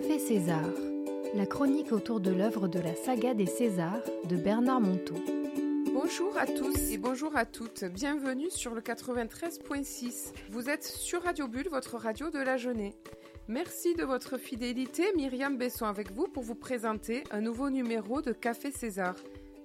Café César, la chronique autour de l'œuvre de la saga des Césars de Bernard Monteau. Bonjour à tous et bonjour à toutes. Bienvenue sur le 93.6. Vous êtes sur Radio Bulle, votre radio de la jeunesse. Merci de votre fidélité. Myriam Besson avec vous pour vous présenter un nouveau numéro de Café César.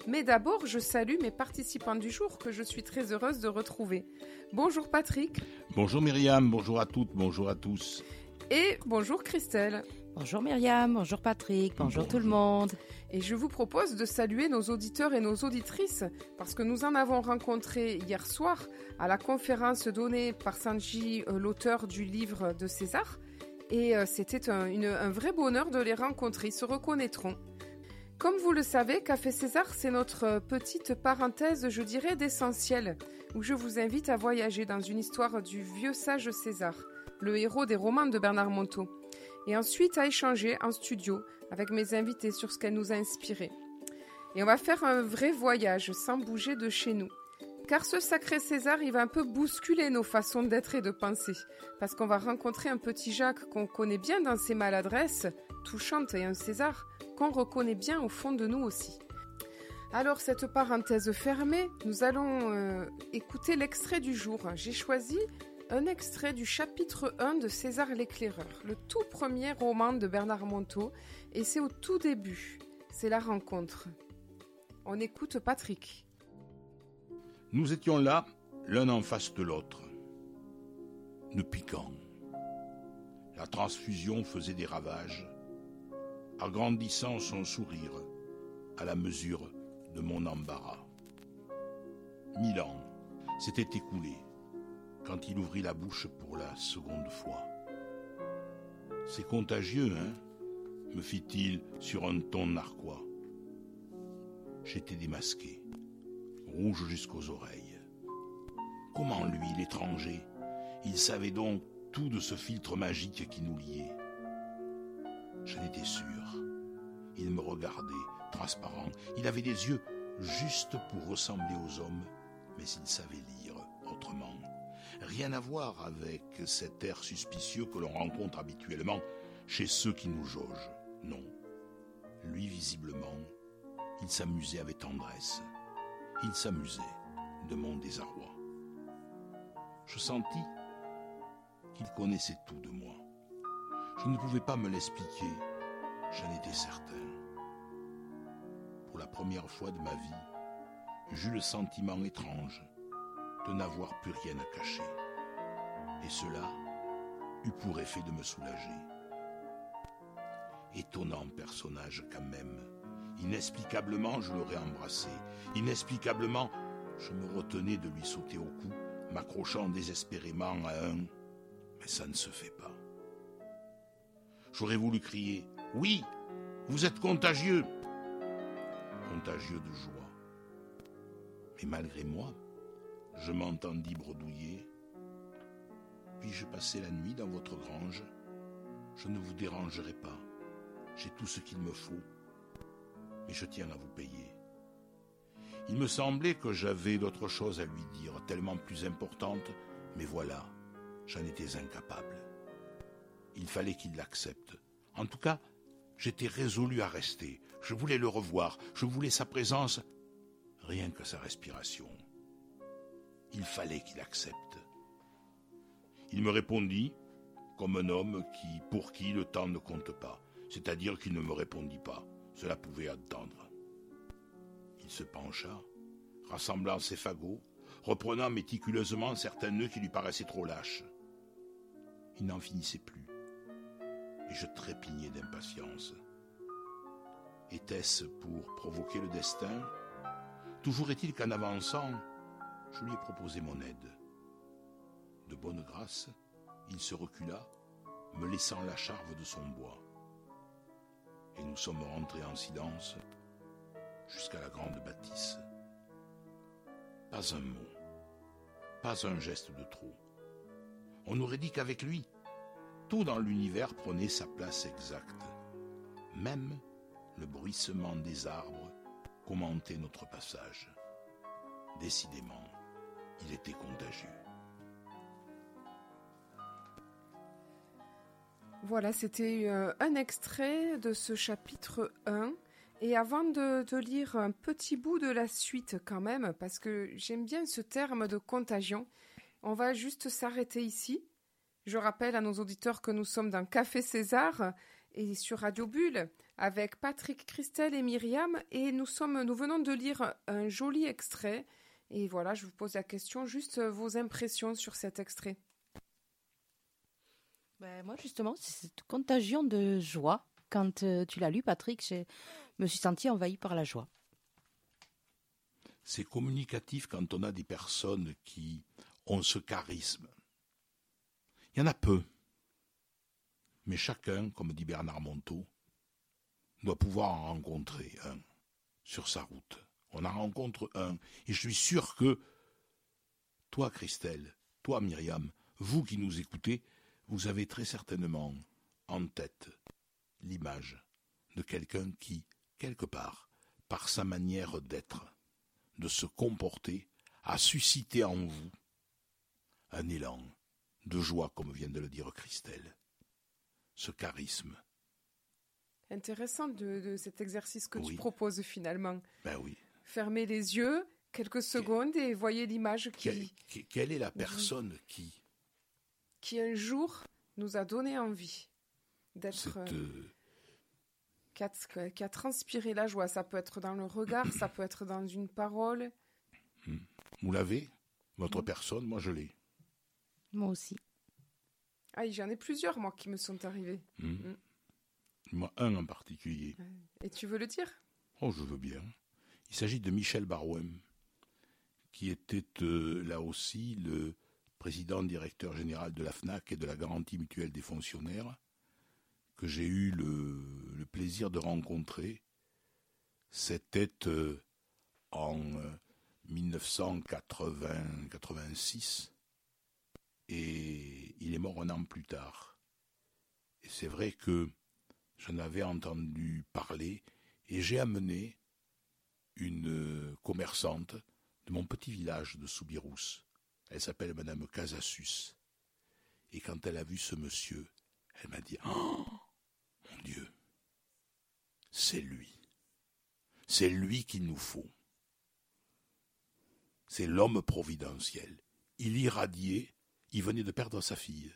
Mais d'abord, je salue mes participants du jour que je suis très heureuse de retrouver. Bonjour Patrick. Bonjour Myriam, bonjour à toutes, bonjour à tous. Et bonjour Christelle. Bonjour Myriam, bonjour Patrick, bonjour, tout le monde. Et je vous propose de saluer nos auditeurs et nos auditrices parce que nous en avons rencontré hier soir à la conférence donnée par Sanji, euh, l'auteur du livre de César. Et euh, c'était un, un vrai bonheur de les rencontrer, ils se reconnaîtront. Comme vous le savez, Café César, c'est notre petite parenthèse, je dirais, d'essentiel, où je vous invite à voyager dans une histoire du vieux sage César le héros des romans de Bernard Monteau, et ensuite à échanger en studio avec mes invités sur ce qu'elle nous a inspiré. Et on va faire un vrai voyage sans bouger de chez nous. Car ce sacré César, il va un peu bousculer nos façons d'être et de penser. Parce qu'on va rencontrer un petit Jacques qu'on connaît bien dans ses maladresses, touchantes, et un César qu'on reconnaît bien au fond de nous aussi. Alors, cette parenthèse fermée, nous allons euh, écouter l'extrait du jour. J'ai choisi un extrait du chapitre 1 de César l'éclaireur, le tout premier roman de Bernard Monteau, et c'est au tout début, c'est la rencontre. On écoute Patrick. Nous étions là, l'un en face de l'autre, nous piquant. La transfusion faisait des ravages, agrandissant son sourire à la mesure de mon embarras. Mille ans s'étaient écoulés quand il ouvrit la bouche pour la seconde fois. C'est contagieux, hein me fit-il sur un ton narquois. J'étais démasqué, rouge jusqu'aux oreilles. Comment lui, l'étranger, il savait donc tout de ce filtre magique qui nous liait J'en étais sûr. Il me regardait, transparent. Il avait des yeux juste pour ressembler aux hommes, mais il savait lire autrement. Rien à voir avec cet air suspicieux que l'on rencontre habituellement chez ceux qui nous jaugent. Non. Lui, visiblement, il s'amusait avec tendresse. Il s'amusait de mon désarroi. Je sentis qu'il connaissait tout de moi. Je ne pouvais pas me l'expliquer, j'en étais certain. Pour la première fois de ma vie, j'eus le sentiment étrange de n'avoir plus rien à cacher. Et cela eut pour effet de me soulager. Étonnant personnage quand même. Inexplicablement, je l'aurais embrassé. Inexplicablement, je me retenais de lui sauter au cou, m'accrochant désespérément à un... Mais ça ne se fait pas. J'aurais voulu crier ⁇ Oui, vous êtes contagieux !⁇ Contagieux de joie. Mais malgré moi, je m'entendis bredouiller. Puis-je passer la nuit dans votre grange Je ne vous dérangerai pas. J'ai tout ce qu'il me faut. Mais je tiens à vous payer. Il me semblait que j'avais d'autres choses à lui dire, tellement plus importantes, mais voilà, j'en étais incapable. Il fallait qu'il l'accepte. En tout cas, j'étais résolu à rester. Je voulais le revoir, je voulais sa présence, rien que sa respiration il fallait qu'il accepte. Il me répondit, comme un homme qui, pour qui le temps ne compte pas, c'est-à-dire qu'il ne me répondit pas. Cela pouvait attendre. Il se pencha, rassemblant ses fagots, reprenant méticuleusement certains nœuds qui lui paraissaient trop lâches. Il n'en finissait plus, et je trépignais d'impatience. Était-ce pour provoquer le destin? Toujours est-il qu'en avançant, je lui ai proposé mon aide. De bonne grâce, il se recula, me laissant la charve de son bois. Et nous sommes rentrés en silence jusqu'à la grande bâtisse. Pas un mot, pas un geste de trop. On aurait dit qu'avec lui, tout dans l'univers prenait sa place exacte. Même le bruissement des arbres commentait notre passage. Décidément, il était contagieux. Voilà, c'était euh, un extrait de ce chapitre 1. Et avant de, lire un petit bout de la suite quand même, parce que j'aime bien ce terme de contagion, on va juste s'arrêter ici. Je rappelle à nos auditeurs que nous sommes dans Café César et sur Radio Bulle avec Patrick, Christelle et Myriam et nous venons de lire un joli extrait et voilà, je vous pose la question, juste vos impressions sur cet extrait. Ben, moi justement, c'est cette contagion de joie. Quand euh, tu l'as lu, Patrick, je me suis senti envahi par la joie. C'est communicatif quand on a des personnes qui ont ce charisme. Il y en a peu. Mais chacun, comme dit Bernard Monteau, doit pouvoir en rencontrer un sur sa route. On en rencontre un. Et je suis sûr que toi, Christelle, toi, Myriam, vous qui nous écoutez, vous avez très certainement en tête l'image de quelqu'un qui, quelque part, par sa manière d'être, de se comporter, a suscité en vous un élan de joie, comme vient de le dire Christelle. Ce charisme. Intéressant de, cet exercice que tu proposes finalement. Ben oui. Fermez les yeux quelques secondes et voyez l'image qui. Quelle, est la personne qui. Qui un jour nous a donné envie d'être. Euh, euh, qui, a, qui, a, transpiré la joie. Ça peut être dans le regard, ça peut être dans une parole. Hmm. Vous l'avez? Votre personne, moi je l'ai. Moi aussi. Ah, j'en ai plusieurs, moi, qui me sont arrivés. Hmm. Hmm. Moi, un en particulier. Et tu veux le dire? Oh, je veux bien. Il s'agit de Michel Barouem, qui était euh, là aussi le président directeur général de la FNAC et de la garantie mutuelle des fonctionnaires, que j'ai eu le, plaisir de rencontrer. C'était euh, en 1980-86 et il est mort un an plus tard. Et c'est vrai que j'en avais entendu parler et j'ai amené une commerçante de mon petit village de Soubirous. Elle s'appelle Madame Casassus. Et quand elle a vu ce monsieur, elle m'a dit Oh mon Dieu, c'est lui. C'est lui qu'il nous faut. C'est l'homme providentiel. Il irradiait il venait de perdre sa fille,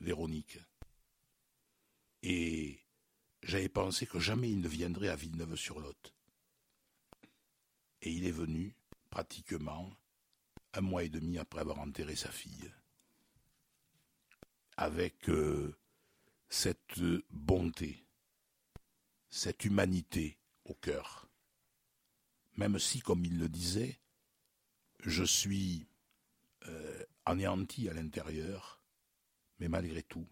Véronique. Et j'avais pensé que jamais il ne viendrait à Villeneuve-sur-Lot. Et il est venu, pratiquement, un mois et demi après avoir enterré sa fille. Avec euh, cette bonté, cette humanité au cœur. Même si, comme il le disait, je suis euh, anéanti à l'intérieur, mais malgré tout,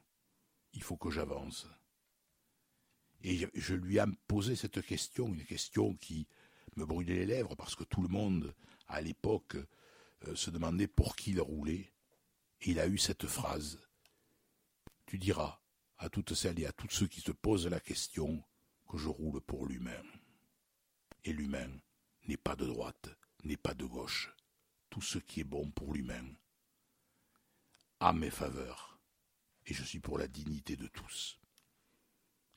il faut que j'avance. Et je lui ai posé cette question, une question qui me brûlait les lèvres, parce que tout le monde, à l'époque, euh, se demandait pour qui il roulait. Et il a eu cette phrase. Tu diras à toutes celles et à tous ceux qui se posent la question que je roule pour l'humain. Et l'humain n'est pas de droite, n'est pas de gauche. Tout ce qui est bon pour l'humain à mes faveurs, et je suis pour la dignité de tous.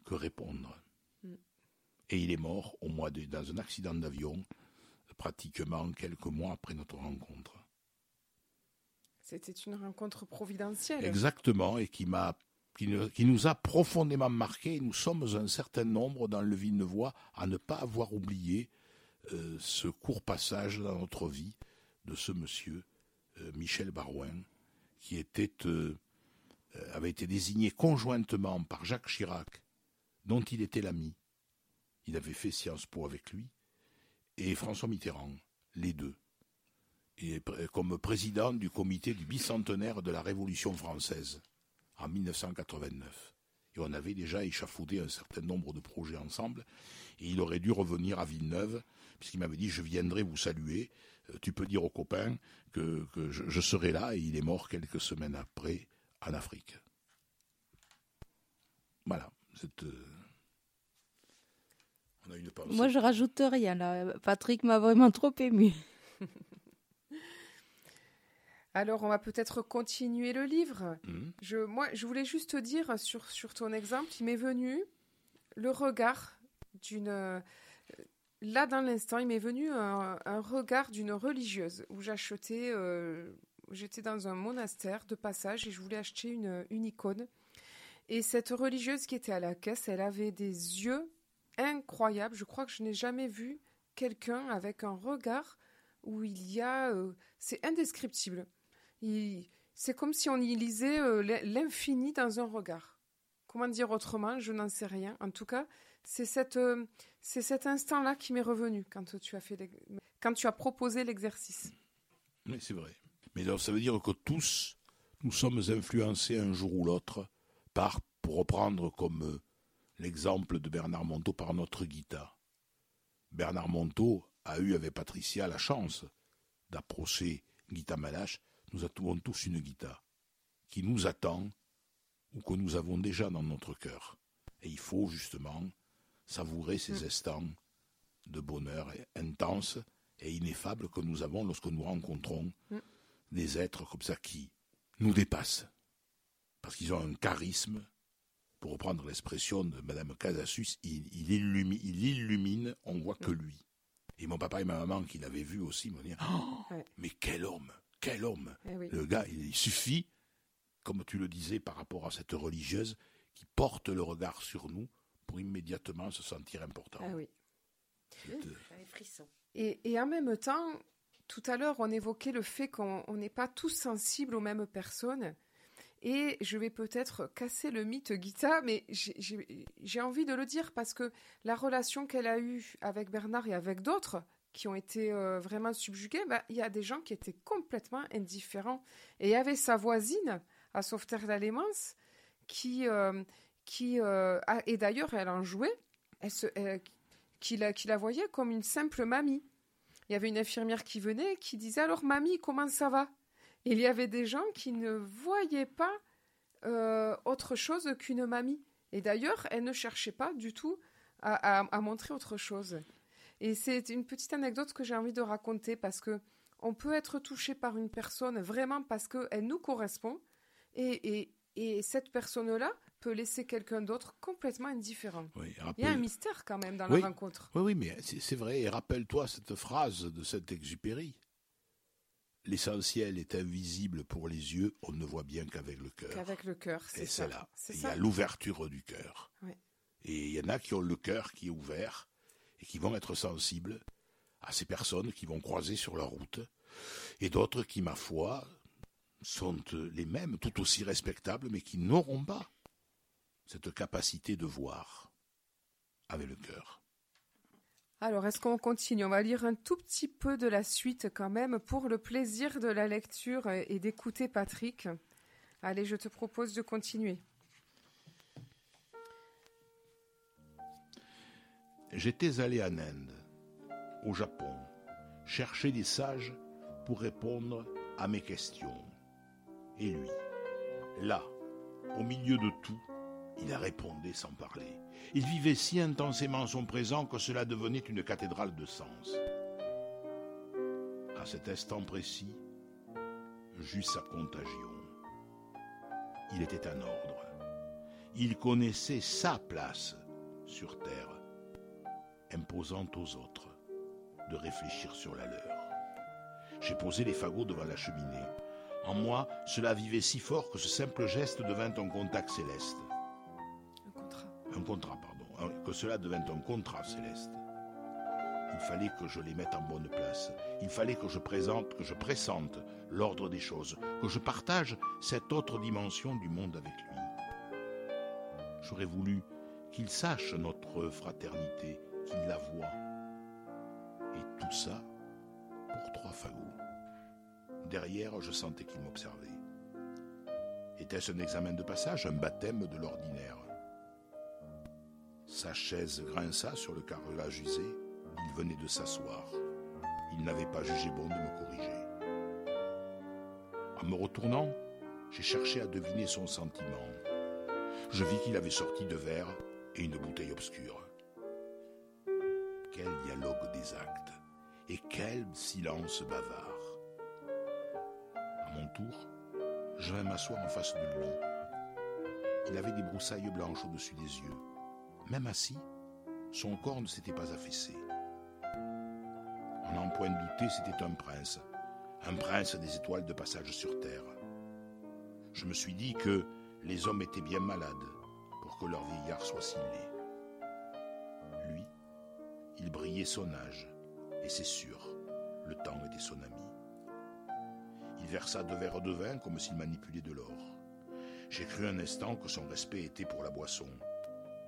Que répondre? Et il est mort au mois de, dans un accident d'avion, pratiquement quelques mois après notre rencontre. C'était une rencontre providentielle. Exactement, et qui m'a qui, nous a profondément marqué. Nous sommes un certain nombre dans le Villeneuvois à ne pas avoir oublié euh, ce court passage dans notre vie de ce monsieur, euh, Michel Barouin, qui était, euh, avait été désigné conjointement par Jacques Chirac, dont il était l'ami. Il avait fait Sciences Po avec lui, et François Mitterrand, les deux, et comme président du comité du bicentenaire de la Révolution française en 1989. Et on avait déjà échafaudé un certain nombre de projets ensemble, et il aurait dû revenir à Villeneuve, puisqu'il m'avait dit je viendrai vous saluer, euh, tu peux dire aux copains que, je, serai là et il est mort quelques semaines après en Afrique. Voilà. Euh, on a une Moi, je rajoute rien là. Patrick m'a vraiment trop ému. Alors, on va peut-être continuer le livre. Hmm Je, moi, je voulais juste te dire sur, sur ton exemple, il m'est venu le regard d'une. euh, Là, dans l'instant, il m'est venu un, un regard d'une religieuse où j'achetais. euh, J'étais dans un monastère de passage et je voulais acheter une, une icône. Et cette religieuse qui était à la caisse, elle avait des yeux incroyables. Je crois que je n'ai jamais vu quelqu'un avec un regard où il y a. euh, c'est indescriptible. C'est comme si on y lisait euh, l'infini dans un regard. Comment dire autrement Je n'en sais rien. En tout cas, c'est euh, cet instant-là qui m'est revenu quand tu as fait, quand tu as proposé l'exercice. Oui, c'est vrai. Mais alors, ça veut dire que tous, nous sommes influencés un jour ou l'autre par, pour reprendre comme l'exemple de Bernard Monteau, par notre Guita. Bernard Monteau a eu avec Patricia la chance d'approcher Guita Malache. Nous avons tous une Guita qui nous attend ou que nous avons déjà dans notre cœur. Et il faut justement savourer ces instants de bonheur intense et ineffable que nous avons lorsque nous rencontrons des êtres comme ça qui nous dépassent. Parce qu'ils ont un charisme, pour reprendre l'expression de Madame Casasus, il, il, illumine, il illumine, on voit que lui. Et mon papa et ma maman qui l'avaient vu aussi m'ont dit Oh, Ouais. Mais quel homme Quel homme Eh oui. Le gars, il, il suffit, comme tu le disais par rapport à cette religieuse, qui porte le regard sur nous pour immédiatement se sentir important. Ah oui. Euh. Et, et en même temps, tout à l'heure, on évoquait le fait qu'on on n'est pas tous sensibles aux mêmes personnes. Et je vais peut-être casser le mythe Guita, mais j'ai- envie de le dire parce que la relation qu'elle a eue avec Bernard et avec d'autres qui ont été euh, vraiment subjugués, bah, il y a des gens qui étaient complètement indifférents. Et il y avait sa voisine à Sauveterre d'Alémance qui, euh, qui euh, et d'ailleurs, elle en jouait, qui, la, qui la voyait comme une simple mamie. Il y avait une infirmière qui venait qui disait alors mamie comment ça va? Il y avait des gens qui ne voyaient pas euh, autre chose qu'une mamie. Et d'ailleurs, elle ne cherchait pas du tout à, à- à montrer autre chose. Et c'est une petite anecdote que j'ai envie de raconter parce que on peut être touché par une personne vraiment parce qu'elle nous correspond et, et, et cette personne-là peut laisser quelqu'un d'autre complètement indifférent. oui, Il y a un mystère quand même dans Oui. la rencontre. Oui, oui, mais c'est c'est vrai. Et rappelle-toi cette phrase de Saint-Exupéry. L'essentiel est invisible pour les yeux, on ne voit bien qu'avec le cœur. Qu'avec le cœur, c'est ça. c'est là. Il y a l'ouverture du cœur. Ouais. Et il y en a qui ont le cœur qui est ouvert et qui vont être sensibles à ces personnes qui vont croiser sur leur route. Et d'autres qui, ma foi, sont les mêmes, tout aussi respectables, mais qui n'auront pas cette capacité de voir avec le cœur. Alors, est-ce qu'on continue? On va lire un tout petit peu de la suite quand même pour le plaisir de la lecture et d'écouter Patrick. Allez, je te propose de continuer. J'étais allé en Inde, au Japon, chercher des sages pour répondre à mes questions. Et lui, là, au milieu de tout, il répondait sans parler. Il vivait si intensément son présent que cela devenait une cathédrale de sens. À cet instant précis, j'eus sa contagion. Il était un ordre. Il connaissait sa place sur terre imposant aux autres de réfléchir sur la leur. J'ai posé les fagots devant la cheminée. En moi, cela vivait si fort que ce simple geste devint un contact céleste. Contrat. Pardon. Un- Que cela devint un contrat céleste. Il fallait que je les mette en bonne place. Il fallait que je présente, que je pressente l'ordre des choses, que je partage cette autre dimension du monde avec lui. J'aurais voulu qu'il sache notre fraternité, qu'il la voie. Et tout ça pour trois fagots. Derrière, je sentais qu'il m'observait. Était-ce un examen de passage, un baptême de l'ordinaire? Sa chaise grinça sur le carrelage usé. Il venait de s'asseoir. Il n'avait pas jugé bon de me corriger. En me retournant, j'ai cherché à deviner son sentiment. Je vis qu'il avait sorti deux verres et une bouteille obscure. Quel dialogue des actes et quel silence bavard. À mon tour, je vais m'asseoir en face de lui. Il avait des broussailles blanches au-dessus des yeux. Même assis, son corps ne s'était pas affaissé. En n'en point douter, c'était un prince, un prince des étoiles de passage sur terre. Je me suis dit que les hommes étaient bien malades pour que leur vieillard soit si laid. Lui, il brillait son âge, et c'est sûr, le temps était son ami. Il versa deux verres de vin comme s'il manipulait de l'or. J'ai cru un instant que son respect était pour la boisson,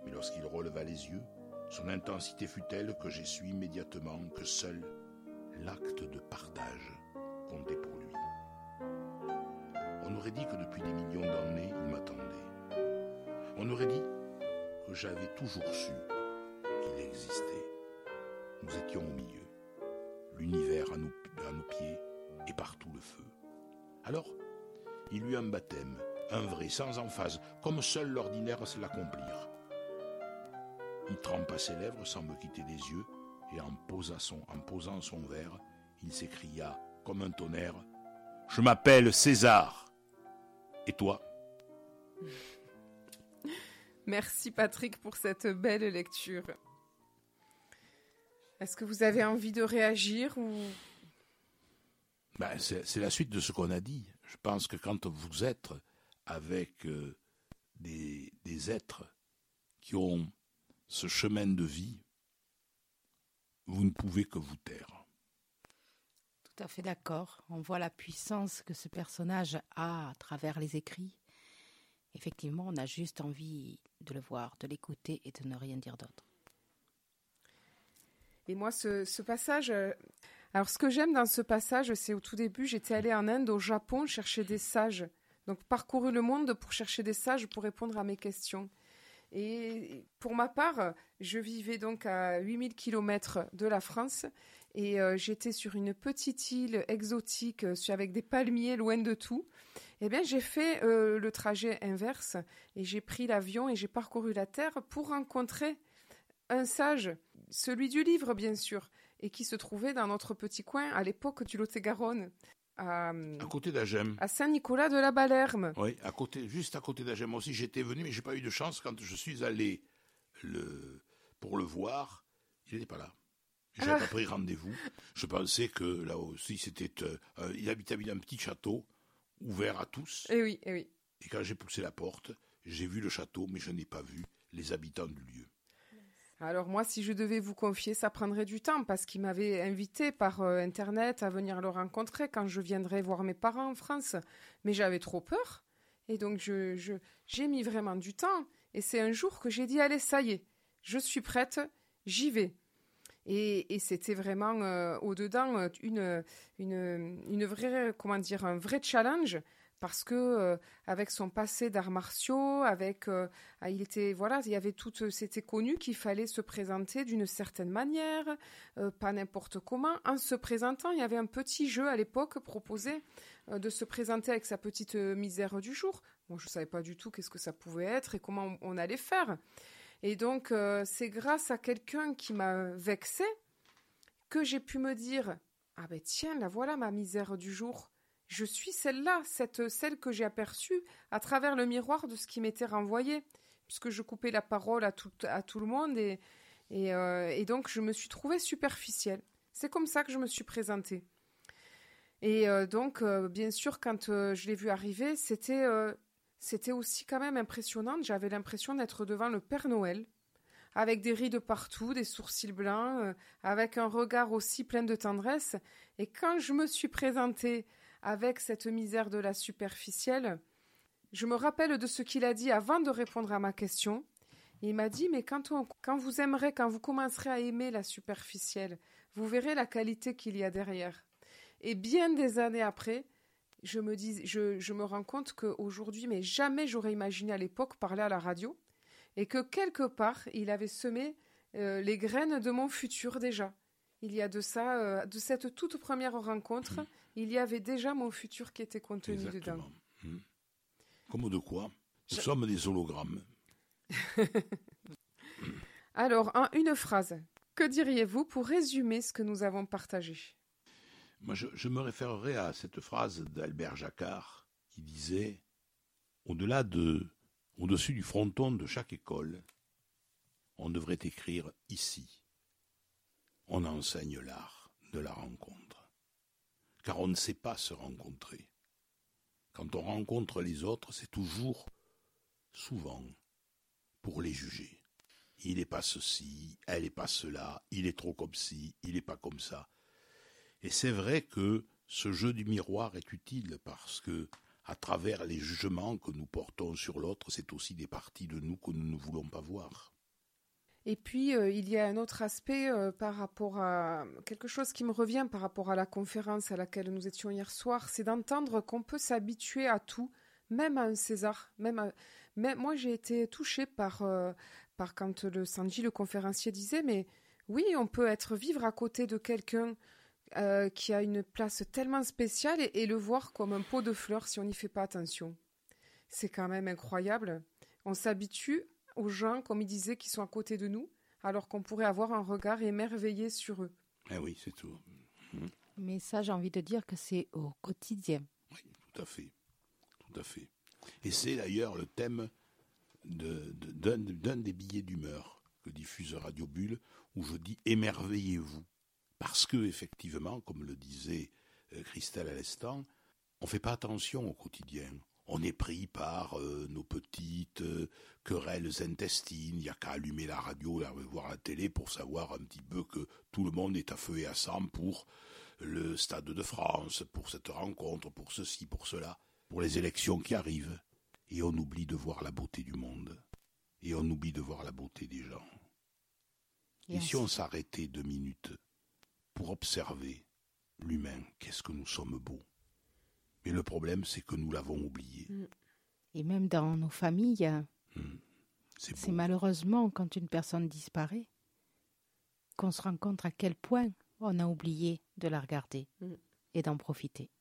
mais lorsqu'il releva les yeux, son intensité fut telle que j'ai su immédiatement que seul l'acte de partage comptait pour lui. On aurait dit que depuis des millions d'années, il m'attendait. On aurait dit que j'avais toujours su qu'il existait. Nous étions au milieu, l'univers à nos, pieds et partout le feu. Alors, il eut un baptême, un vrai, sans emphase, comme seul l'ordinaire sait l'accomplir. Il trempa ses lèvres sans me quitter des yeux, et en, son, en posant son verre, il s'écria comme un tonnerre Je m'appelle César. Et toi? Merci Patrick pour cette belle lecture. Est-ce que vous avez envie de réagir ou? Ben, C'est la suite de ce qu'on a dit. Je pense que quand vous êtes avec euh, des, des êtres qui ont ce chemin de vie, vous ne pouvez que vous taire. Tout à fait d'accord. On voit la puissance que ce personnage a à travers les écrits. Effectivement, on a juste envie de le voir, de l'écouter et de ne rien dire d'autre. Et moi, ce, passage, euh, alors ce que j'aime dans ce passage, c'est au tout début, j'étais allée en Inde, au Japon, chercher des sages. Donc parcouru le monde pour chercher des sages pour répondre à mes questions. Et pour ma part, je vivais donc à 8000 km de la France et euh, j'étais sur une petite île exotique euh, avec des palmiers loin de tout. Eh bien, j'ai fait euh, le trajet inverse et j'ai pris l'avion et j'ai parcouru la Terre pour rencontrer un sage, celui du livre bien sûr, et qui se trouvait dans notre petit coin à l'époque du Lot-et-Garonne. À, côté d'Agem. À Saint-Nicolas de la Balerme. Oui, à côté, juste à côté d'Agem aussi. J'étais venu, mais j'ai pas eu de chance quand je suis allé le, pour le voir. Il n'était pas là. J'avais pas pris rendez-vous. Je pensais que là aussi c'était. Euh, il habitait dans un petit château ouvert à tous. Et eh oui, et eh oui. Et quand j'ai poussé la porte, j'ai vu le château, mais je n'ai pas vu les habitants du lieu. Alors moi, si je devais vous confier, ça prendrait du temps parce qu'il m'avait invité par euh, internet à venir le rencontrer quand je viendrais voir mes parents en France. Mais j'avais trop peur et donc je j'ai mis vraiment du temps. Et c'est un jour que j'ai dit allez, ça y est, je suis prête, j'y vais. Et, c'était vraiment euh, au-dedans euh, une, une, une, vraie, comment dire, un vrai challenge parce que euh, avec son passé d'arts martiaux, avec, ah, il était, voilà, il y avait tout, c'était connu qu'il fallait se présenter d'une certaine manière, pas n'importe comment. En se présentant, il y avait un petit jeu à l'époque proposé de se présenter avec sa petite misère du jour. Moi, je savais pas du tout qu'est-ce que ça pouvait être et comment on allait faire. Et donc, euh, c'est grâce à quelqu'un qui m'a vexé que j'ai pu me dire Ah ben tiens, la voilà ma misère du jour. Je suis celle-là, cette, celle que j'ai aperçue à travers le miroir de ce qui m'était renvoyé, puisque je coupais la parole à tout, le monde euh, et donc je me suis trouvée superficielle. C'est comme ça que je me suis présentée. Et euh, donc, bien sûr, quand je l'ai vu arriver, c'était c'était aussi quand même impressionnant. J'avais l'impression d'être devant le Père Noël, avec des rides partout, des sourcils blancs, euh, avec un regard aussi plein de tendresse. Et quand je me suis présentée avec cette misère de la superficielle, je me rappelle de ce qu'il a dit avant de répondre à ma question. Il m'a dit, mais quand, vous aimerez, quand vous commencerez à aimer la superficielle, vous verrez la qualité qu'il y a derrière. Et bien des années après, je me dis, je, me rends compte qu'aujourd'hui, mais jamais j'aurais imaginé à l'époque parler à la radio, et que quelque part, il avait semé euh, les graines de mon futur déjà. Il y a de ça, euh, de cette toute première rencontre, il y avait déjà mon futur qui était contenu dedans. Hmm. Comme de quoi Nous sommes des hologrammes. Alors, en une phrase, que diriez-vous pour résumer ce que nous avons partagé? Moi, je, me référerai à cette phrase d'Albert Jacquard qui disait Au-delà de, au-dessus du fronton de chaque école, on devrait écrire ici. On enseigne l'art de la rencontre. Car on ne sait pas se rencontrer. Quand on rencontre les autres, c'est toujours, souvent, pour les juger. Il n'est pas ceci, elle n'est pas cela, il est trop comme ci, il n'est pas comme ça. Et c'est vrai que ce jeu du miroir est utile parce que, à travers les jugements que nous portons sur l'autre, c'est aussi des parties de nous que nous ne voulons pas voir. Et puis, euh, il y a un autre aspect euh, par rapport à quelque chose qui me revient par rapport à la conférence à laquelle nous étions hier soir, c'est d'entendre qu'on peut s'habituer à tout, même à un César. Même, moi, j'ai été touchée par, euh, par quand le Sanji, le conférencier, disait, mais oui, on peut être vivre à côté de quelqu'un qui a une place tellement spéciale et, le voir comme un pot de fleurs si on n'y fait pas attention. C'est quand même incroyable. On s'habitue aux gens, comme il disait, qui sont à côté de nous, alors qu'on pourrait avoir un regard émerveillé sur eux. Eh oui, c'est tout. Mmh. Mais ça, j'ai envie de dire que c'est au quotidien. Oui, tout à fait. Tout à fait. Et c'est d'ailleurs le thème d'un de, des billets d'humeur que diffuse Radio Bulle, où je dis émerveillez-vous. Parce que, effectivement, comme le disait euh, Christelle à l'instant, on ne fait pas attention au quotidien. On est pris par euh, nos petites euh, querelles intestines. Il n'y a qu'à allumer la radio et voir la télé pour savoir un petit peu que tout le monde est à feu et à sang pour le Stade de France, pour cette rencontre, pour ceci, pour cela, pour les élections qui arrivent. Et on oublie de voir la beauté du monde. Et on oublie de voir la beauté des gens. Et, si on s'arrêtait deux minutes pour observer l'humain, qu'est-ce que nous sommes beaux? Mais le problème, c'est que nous l'avons oublié. Mm. Et même dans nos familles, mm. c'est malheureusement quand une personne disparaît qu'on se rend compte à quel point on a oublié de la regarder mm. et d'en profiter.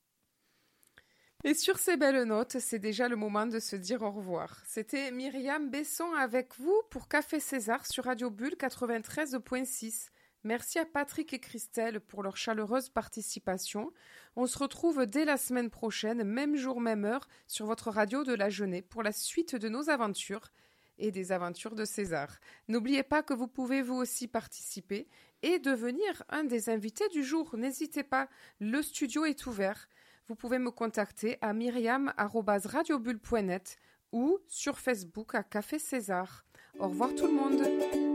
Et sur ces belles notes, c'est déjà le moment de se dire au revoir. C'était Myriam Besson avec vous pour Café César sur Radio Bulle 93.6. Merci à Patrick et Christelle pour leur chaleureuse participation. On se retrouve dès la semaine prochaine, même jour, même heure, sur votre radio de la Jeunesse pour la suite de nos aventures et des aventures de César. N'oubliez pas que vous pouvez vous aussi participer et devenir un des invités du jour. N'hésitez pas, le studio est ouvert. Vous pouvez me contacter à myriam.radiobulle.net ou sur Facebook à Café César. Au revoir tout le monde.